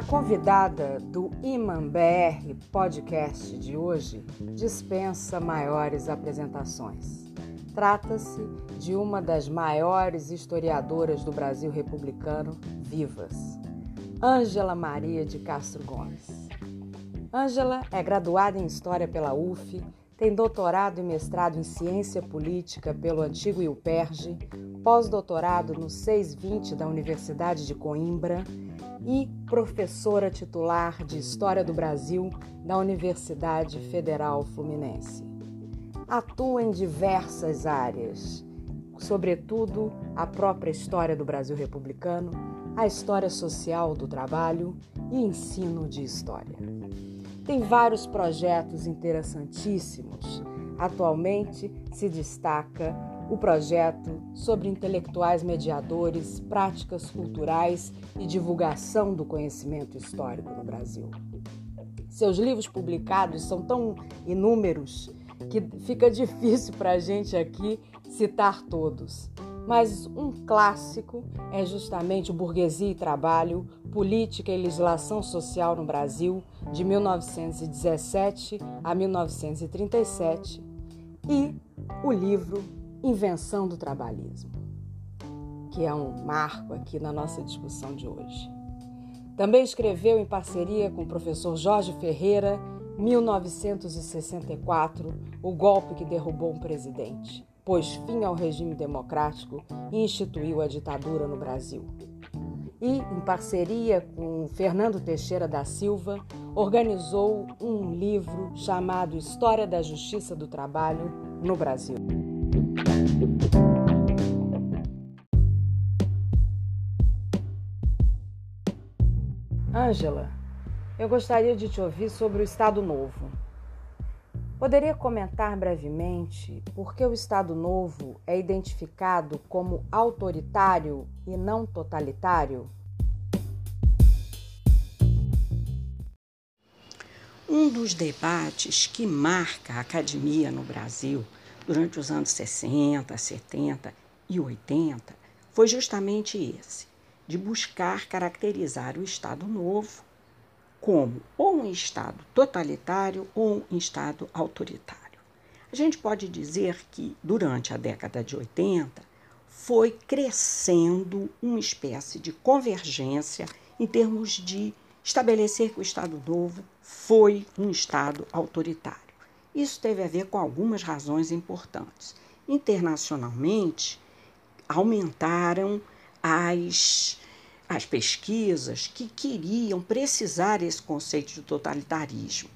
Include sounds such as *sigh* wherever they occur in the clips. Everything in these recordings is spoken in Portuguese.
A convidada do Iman BR podcast de hoje dispensa maiores apresentações. Trata-se de uma das maiores historiadoras do Brasil republicano vivas, Ângela Maria de Castro Gomes. Ângela é graduada em História pela UF, tem doutorado e mestrado em Ciência Política pelo antigo IUPERJ, pós-doutorado no 620 da Universidade de Coimbra e professora titular de História do Brasil da Universidade Federal Fluminense. Atua em diversas áreas, sobretudo a própria história do Brasil republicano, a história social do trabalho e ensino de história. Tem vários projetos interessantíssimos. Atualmente se destaca o projeto sobre intelectuais mediadores, práticas culturais e divulgação do conhecimento histórico no Brasil. Seus livros publicados são tão inúmeros que fica *laughs* difícil para a gente aqui citar todos. Mas um clássico é justamente o Burguesia e Trabalho, Política e Legislação Social no Brasil, de 1917 a 1937, e o livro Invenção do Trabalhismo, que é um marco aqui na nossa discussão de hoje. Também escreveu em parceria com o professor Jorge Ferreira, 1964, O Golpe que Derrubou um Presidente pôs fim ao regime democrático e instituiu a ditadura no Brasil. E, em parceria com Fernando Teixeira da Silva, organizou um livro chamado História da Justiça do Trabalho no Brasil. Ângela, eu gostaria de te ouvir sobre o Estado Novo. Poderia comentar brevemente por que o Estado Novo é identificado como autoritário e não totalitário? Um dos debates que marca a academia no Brasil durante os anos 60, 70 e 80 foi justamente esse, de buscar caracterizar o Estado Novo como ou um Estado totalitário ou um Estado autoritário. A gente pode dizer que durante a década de 80 foi crescendo uma espécie de convergência em termos de estabelecer que o Estado Novo foi um Estado autoritário. Isso teve a ver com algumas razões importantes. Internacionalmente, aumentaram as as pesquisas que queriam precisar esse conceito de totalitarismo,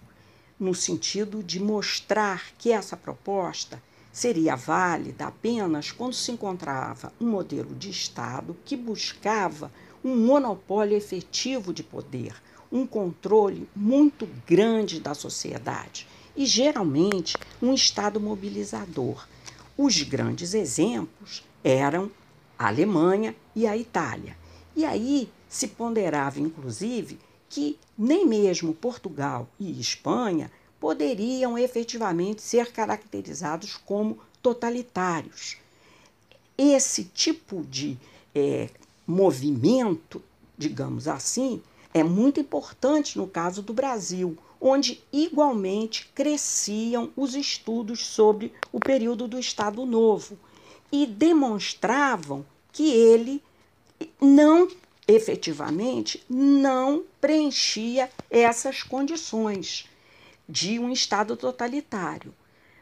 no sentido de mostrar que essa proposta seria válida apenas quando se encontrava um modelo de Estado que buscava um monopólio efetivo de poder, um controle muito grande da sociedade e, geralmente, um Estado mobilizador. Os grandes exemplos eram a Alemanha e a Itália. E aí se ponderava, inclusive, que nem mesmo Portugal e Espanha poderiam efetivamente ser caracterizados como totalitários. Esse tipo de é, movimento, digamos assim, é muito importante no caso do Brasil, onde igualmente cresciam os estudos sobre o período do Estado Novo e demonstravam que ele não efetivamente não preenchia essas condições de um Estado totalitário.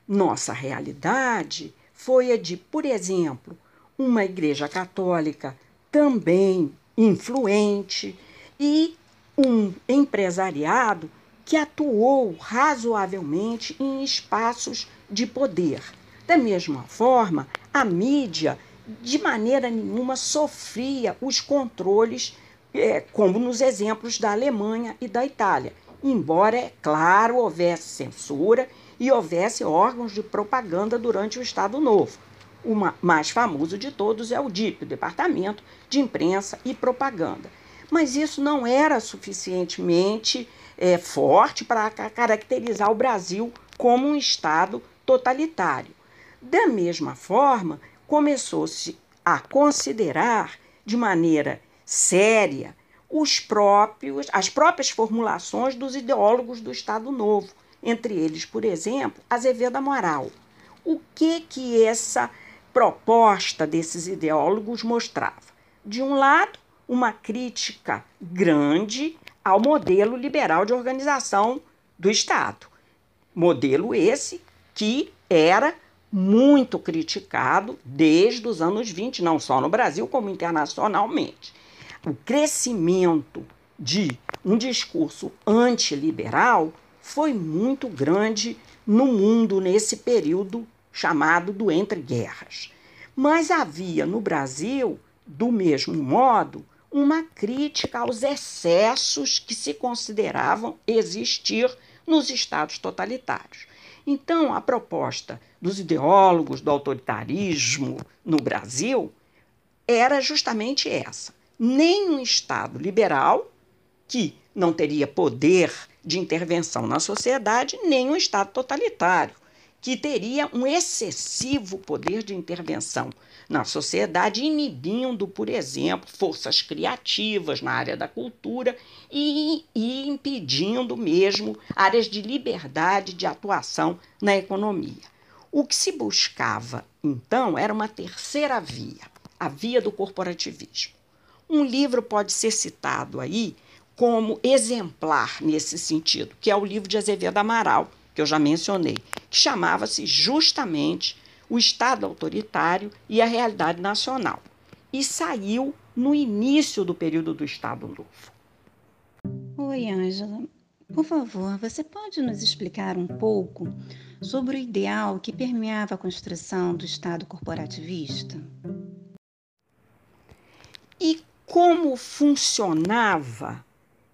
Nossa realidade foi a de, por exemplo, uma Igreja Católica também influente e um empresariado que atuou razoavelmente em espaços de poder. Da mesma forma, a mídia, de maneira nenhuma, sofria os controles, é, como nos exemplos da Alemanha e da Itália, embora, é claro, houvesse censura e houvesse órgãos de propaganda durante o Estado Novo. O mais famoso de todos é o DIP, o Departamento de Imprensa e Propaganda. Mas isso não era suficientemente é, forte para caracterizar o Brasil como um Estado totalitário. Da mesma forma, começou-se a considerar de maneira séria os próprios, as próprias formulações dos ideólogos do Estado Novo, entre eles, por exemplo, Azevedo Amaral. O que que essa proposta desses ideólogos mostrava. De um lado, uma crítica grande ao modelo liberal de organização do Estado. Modelo esse que era muito criticado desde os anos 20, não só no Brasil, como internacionalmente. O crescimento de um discurso antiliberal foi muito grande no mundo nesse período chamado do Entre Guerras. Mas havia no Brasil, do mesmo modo, uma crítica aos excessos que se consideravam existir nos estados totalitários. Então, a proposta dos ideólogos do autoritarismo no Brasil era justamente essa: nem um Estado liberal, que não teria poder de intervenção na sociedade, nem um Estado totalitário, que teria um excessivo poder de intervenção na sociedade, inibindo, por exemplo, forças criativas na área da cultura e, e impedindo mesmo áreas de liberdade de atuação na economia. O que se buscava, então, era uma terceira via, a via do corporativismo. Um livro pode ser citado aí como exemplar nesse sentido, que é o livro de Azevedo Amaral, que eu já mencionei, que chamava-se justamente O Estado Autoritário e a Realidade Nacional, e saiu no início do período do Estado Novo. Oi, Ângela. Por favor, você pode nos explicar um pouco sobre o ideal que permeava a construção do Estado corporativista? E como funcionava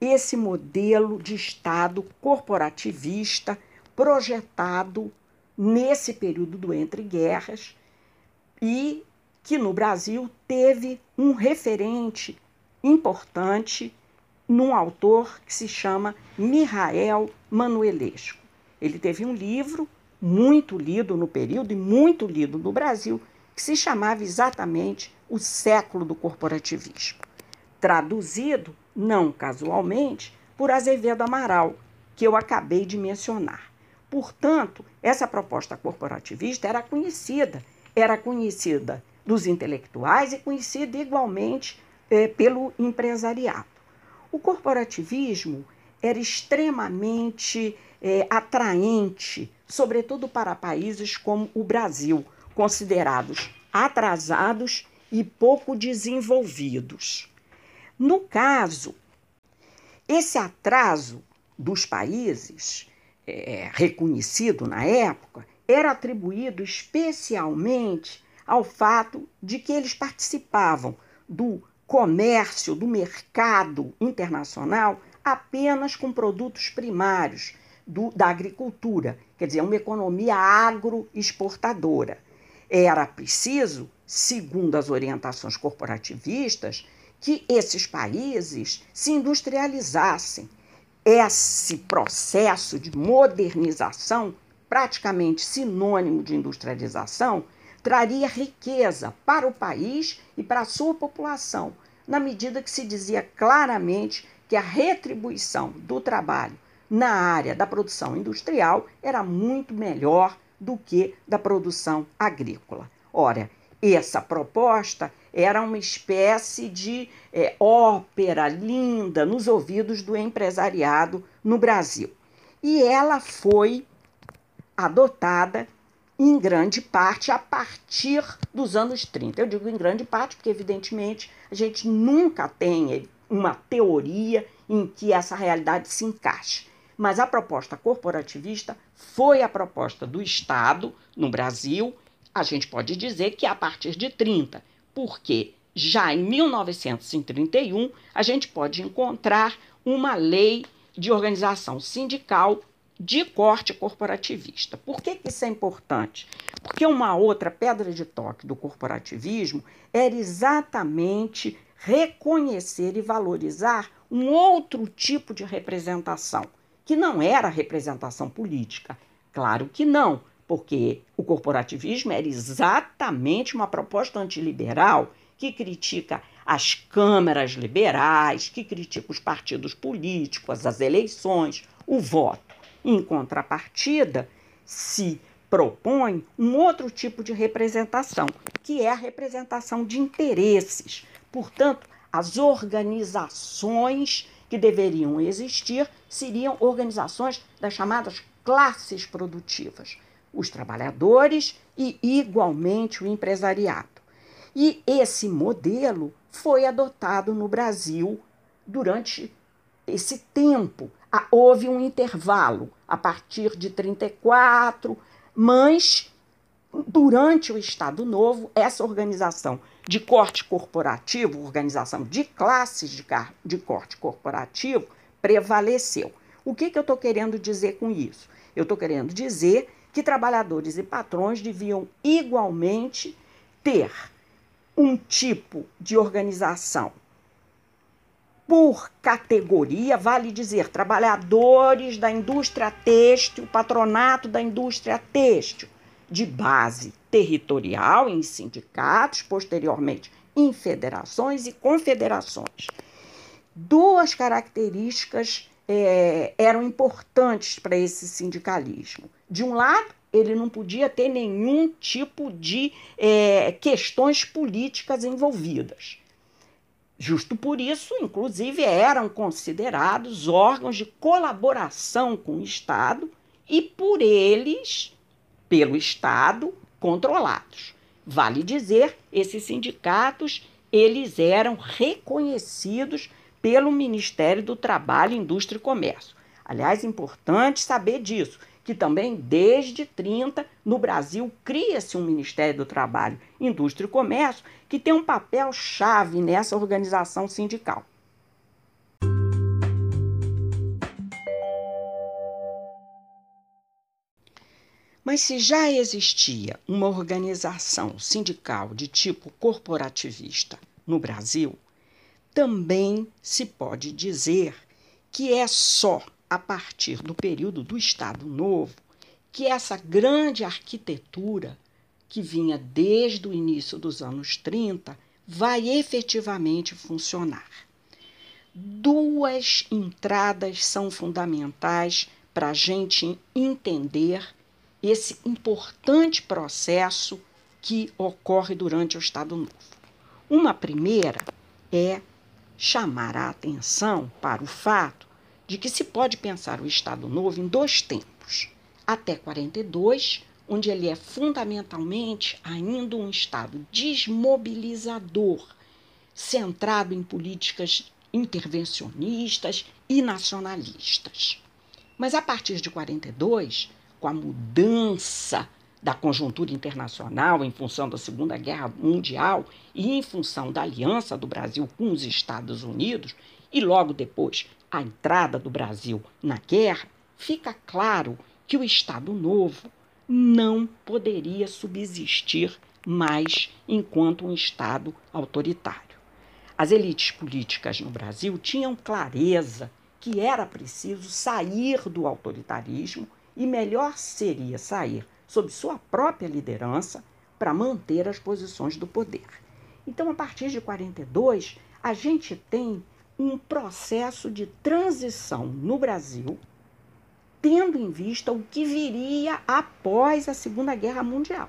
esse modelo de Estado corporativista projetado nesse período do entre guerras e que no Brasil teve um referente importante num autor que se chama Mihael Manuelesco. Ele teve um livro muito lido no período e muito lido no Brasil, que se chamava exatamente O Século do Corporativismo. Traduzido, não casualmente, por Azevedo Amaral, que eu acabei de mencionar. Portanto, essa proposta corporativista era conhecida, era conhecida dos intelectuais e conhecida igualmente eh, pelo empresariado. O corporativismo era extremamente eh, atraente, sobretudo para países como o Brasil, considerados atrasados e pouco desenvolvidos. No caso, esse atraso dos países é, reconhecido na época era atribuído especialmente ao fato de que eles participavam do comércio, do mercado internacional apenas com produtos primários do, da agricultura, quer dizer, uma economia agroexportadora. Era preciso, segundo as orientações corporativistas, que esses países se industrializassem, esse processo de modernização, praticamente sinônimo de industrialização, traria riqueza para o país e para a sua população, na medida que se dizia claramente que a retribuição do trabalho na área da produção industrial era muito melhor do que da produção agrícola. Ora, essa proposta era uma espécie de é, ópera linda nos ouvidos do empresariado no Brasil. E ela foi adotada em grande parte a partir dos anos 30. Eu digo em grande parte porque, evidentemente, a gente nunca tem uma teoria em que essa realidade se encaixe. Mas a proposta corporativista foi a proposta do Estado no Brasil, a gente pode dizer que a partir de 30, porque já em 1931 a gente pode encontrar uma lei de organização sindical de corte corporativista. Por que, que isso é importante? Porque uma outra pedra de toque do corporativismo era exatamente reconhecer e valorizar um outro tipo de representação, que não era representação política. Claro que não, porque o corporativismo era exatamente uma proposta antiliberal que critica as câmaras liberais, que critica os partidos políticos, as eleições, o voto. Em contrapartida, se propõe um outro tipo de representação, que é a representação de interesses. Portanto, as organizações que deveriam existir seriam organizações das chamadas classes produtivas, os trabalhadores e, igualmente, o empresariado. E esse modelo foi adotado no Brasil durante esse tempo. Houve um intervalo a partir de 34, mas durante o Estado Novo, essa organização de corte corporativo, organização de classes de, de corte corporativo, prevaleceu. O que, que eu estou querendo dizer com isso? Eu estou querendo dizer que trabalhadores e patrões deviam igualmente ter um tipo de organização por categoria, vale dizer, trabalhadores da indústria têxtil, patronato da indústria têxtil, de base territorial em sindicatos, posteriormente em federações e confederações. Duas características é, eram importantes para esse sindicalismo. De um lado, ele não podia ter nenhum tipo de é, questões políticas envolvidas. Justo por isso, inclusive, eram considerados órgãos de colaboração com o Estado e por eles, pelo Estado, controlados. Vale dizer, esses sindicatos, eles eram reconhecidos pelo Ministério do Trabalho, Indústria e Comércio. Aliás, importante saber disso que também desde 30 no Brasil cria-se um Ministério do Trabalho, Indústria e Comércio que tem um papel chave nessa organização sindical. Mas se já existia uma organização sindical de tipo corporativista no Brasil, também se pode dizer que é só a partir do período do Estado Novo, que essa grande arquitetura que vinha desde o início dos anos 30 vai efetivamente funcionar. Duas entradas são fundamentais para a gente entender esse importante processo que ocorre durante o Estado Novo. Uma primeira é chamar a atenção para o fato de que se pode pensar o Estado Novo em dois tempos. Até 42, onde ele é fundamentalmente ainda um Estado desmobilizador, centrado em políticas intervencionistas e nacionalistas. Mas a partir de 42, com a mudança da conjuntura internacional em função da Segunda Guerra Mundial e em função da aliança do Brasil com os Estados Unidos, e logo depois a entrada do Brasil na guerra, fica claro que o Estado Novo não poderia subsistir mais enquanto um Estado autoritário. As elites políticas no Brasil tinham clareza que era preciso sair do autoritarismo e melhor seria sair sob sua própria liderança para manter as posições do poder. Então, a partir de 42, a gente tem um processo de transição no Brasil, tendo em vista o que viria após a Segunda Guerra Mundial.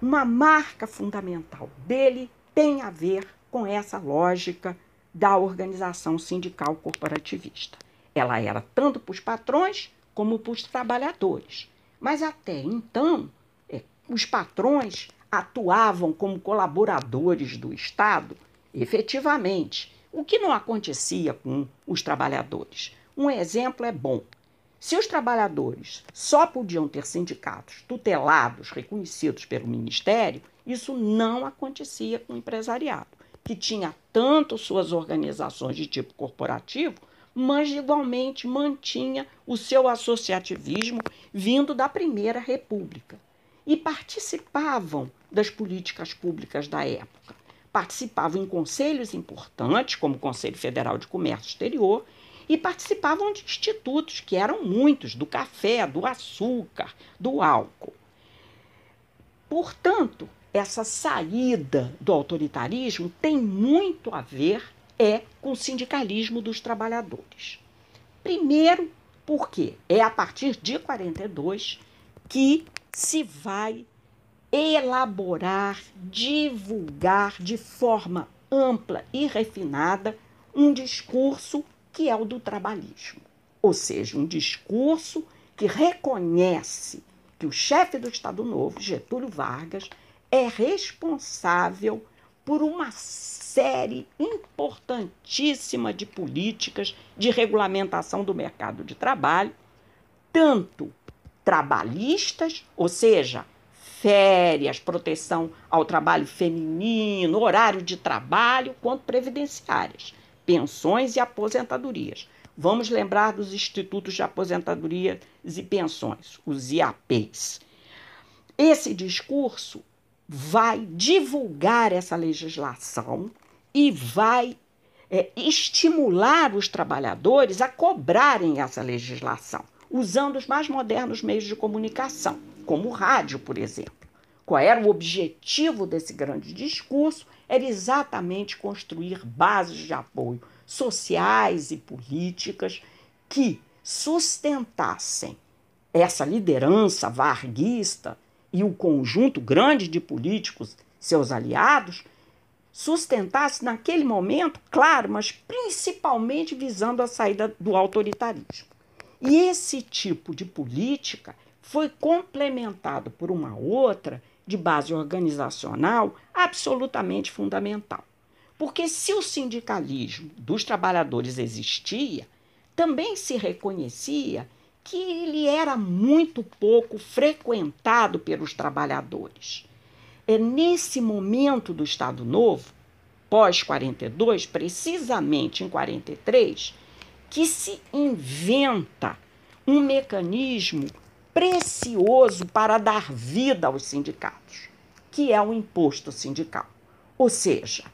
Uma marca fundamental dele tem a ver com essa lógica da organização sindical corporativista. Ela era tanto para os patrões como para os trabalhadores. Mas até então, é, os patrões atuavam como colaboradores do Estado, efetivamente, o que não acontecia com os trabalhadores. Um exemplo é bom. Se os trabalhadores só podiam ter sindicatos tutelados, reconhecidos pelo Ministério, isso não acontecia com o empresariado, que tinha tanto suas organizações de tipo corporativo, mas igualmente mantinha o seu associativismo vindo da Primeira República. E participavam das políticas públicas da época. Participavam em conselhos importantes, como o Conselho Federal de Comércio Exterior, e participavam de institutos, que eram muitos, do café, do açúcar, do álcool. Portanto, essa saída do autoritarismo tem muito a ver é com o sindicalismo dos trabalhadores. Primeiro, porque é a partir de 42 que se vai elaborar, divulgar de forma ampla e refinada um discurso que é o do trabalhismo. Ou seja, um discurso que reconhece que o chefe do Estado Novo, Getúlio Vargas, é responsável por uma série importantíssima de políticas de regulamentação do mercado de trabalho, tanto trabalhistas, ou seja, férias, proteção ao trabalho feminino, horário de trabalho, quanto previdenciárias, pensões e aposentadorias. Vamos lembrar dos institutos de aposentadorias e pensões, os IAPs. Esse discurso vai divulgar essa legislação e vai é, estimular os trabalhadores a cobrarem essa legislação, usando os mais modernos meios de comunicação, como o rádio, por exemplo. Qual era o objetivo desse grande discurso? Era exatamente construir bases de apoio sociais e políticas que sustentassem essa liderança varguista e o conjunto grande de políticos, seus aliados, sustentasse naquele momento, claro, mas principalmente visando a saída do autoritarismo. E esse tipo de política foi complementado por uma outra de base organizacional absolutamente fundamental. Porque se o sindicalismo dos trabalhadores existia, também se reconhecia que ele era muito pouco frequentado pelos trabalhadores. É nesse momento do Estado Novo, pós 42, precisamente em 43, que se inventa um mecanismo precioso para dar vida aos sindicatos, que é o imposto sindical. Ou seja,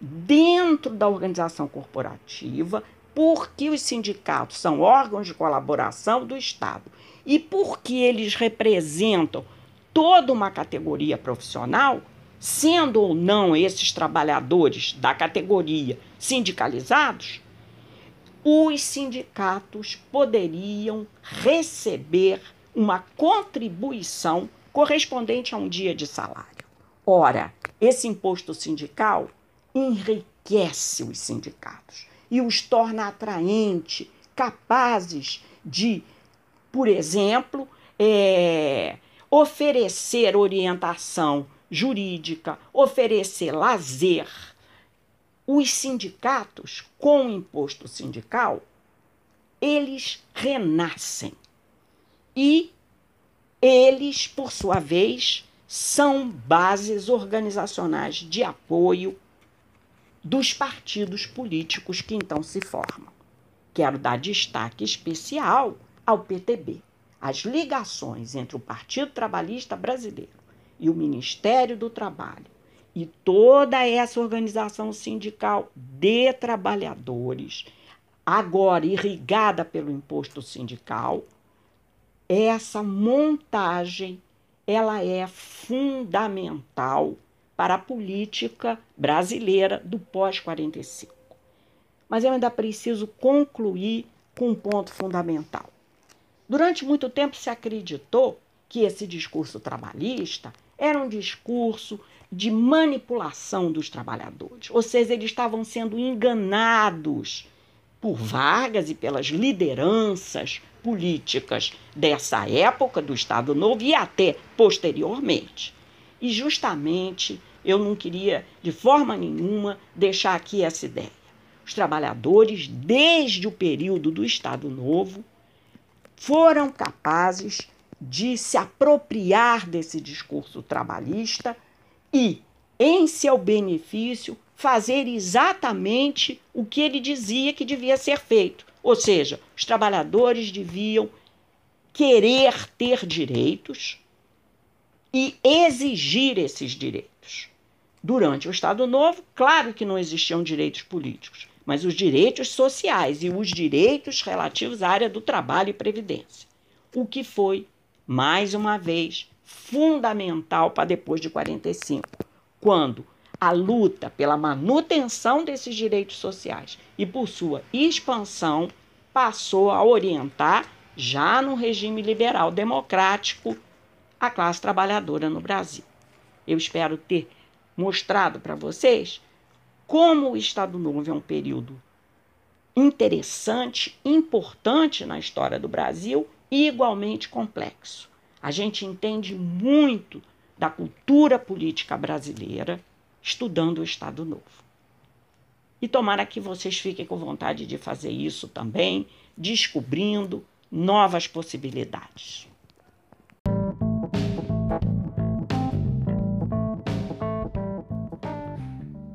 dentro da organização corporativa porque os sindicatos são órgãos de colaboração do Estado e porque eles representam toda uma categoria profissional, sendo ou não esses trabalhadores da categoria sindicalizados, os sindicatos poderiam receber uma contribuição correspondente a um dia de salário. Ora, esse imposto sindical enriquece os sindicatos e os torna atraentes, capazes de, por exemplo, é, oferecer orientação jurídica, oferecer lazer. Os sindicatos, com o imposto sindical, eles renascem. E eles, por sua vez, são bases organizacionais de apoio dos partidos políticos que então se formam. Quero dar destaque especial ao PTB. As ligações entre o Partido Trabalhista Brasileiro e o Ministério do Trabalho e toda essa organização sindical de trabalhadores, agora irrigada pelo imposto sindical, essa montagem ela é fundamental para a política brasileira do pós-45. Mas eu ainda preciso concluir com um ponto fundamental. Durante muito tempo se acreditou que esse discurso trabalhista era um discurso de manipulação dos trabalhadores, ou seja, eles estavam sendo enganados por Vargas e pelas lideranças políticas dessa época do Estado Novo e até posteriormente. E justamente eu não queria de forma nenhuma deixar aqui essa ideia. Os trabalhadores, desde o período do Estado Novo, foram capazes de se apropriar desse discurso trabalhista e, em seu benefício, fazer exatamente o que ele dizia que devia ser feito. Ou seja, os trabalhadores deviam querer ter direitos e exigir esses direitos. Durante o Estado Novo, claro que não existiam direitos políticos, mas os direitos sociais e os direitos relativos à área do trabalho e previdência. O que foi, mais uma vez, fundamental para depois de 45, quando a luta pela manutenção desses direitos sociais e por sua expansão passou a orientar, já no regime liberal democrático, a classe trabalhadora no Brasil. Eu espero ter mostrado para vocês como o Estado Novo é um período interessante, importante na história do Brasil e igualmente complexo. A gente entende muito da cultura política brasileira estudando o Estado Novo. E tomara que vocês fiquem com vontade de fazer isso também, descobrindo novas possibilidades.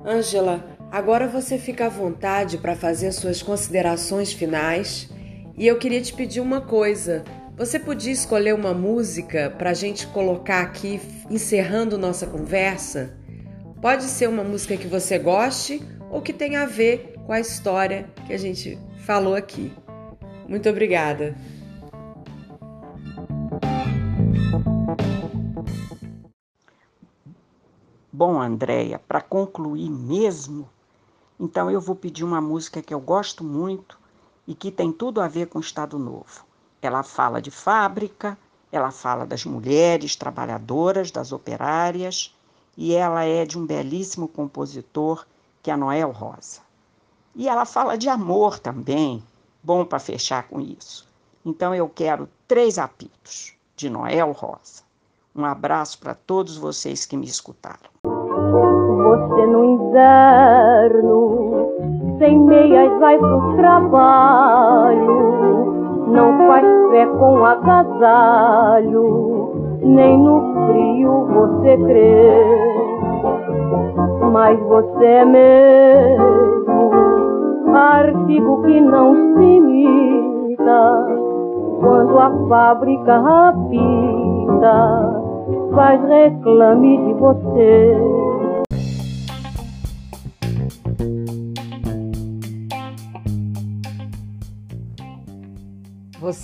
Ângela, agora você fica à vontade para fazer suas considerações finais. E eu queria te pedir uma coisa. Você podia escolher uma música para a gente colocar aqui, encerrando nossa conversa? Pode ser uma música que você goste ou que tenha a ver com a história que a gente falou aqui. Muito obrigada. Bom, Andréia, para concluir mesmo, então eu vou pedir uma música que eu gosto muito e que tem tudo a ver com o Estado Novo. Ela fala de fábrica, ela fala das mulheres trabalhadoras, das operárias, e ela é de um belíssimo compositor que é Noel Rosa. E ela fala de amor também, bom para fechar com isso. Então eu quero três apitos de Noel Rosa. Um abraço para todos vocês que me escutaram. Você no inverno, sem meias vai pro trabalho não faz fé com agasalho, nem no frio você crê. Mas você é mesmo artigo que não se imita quando a fábrica rapida faz reclame de você.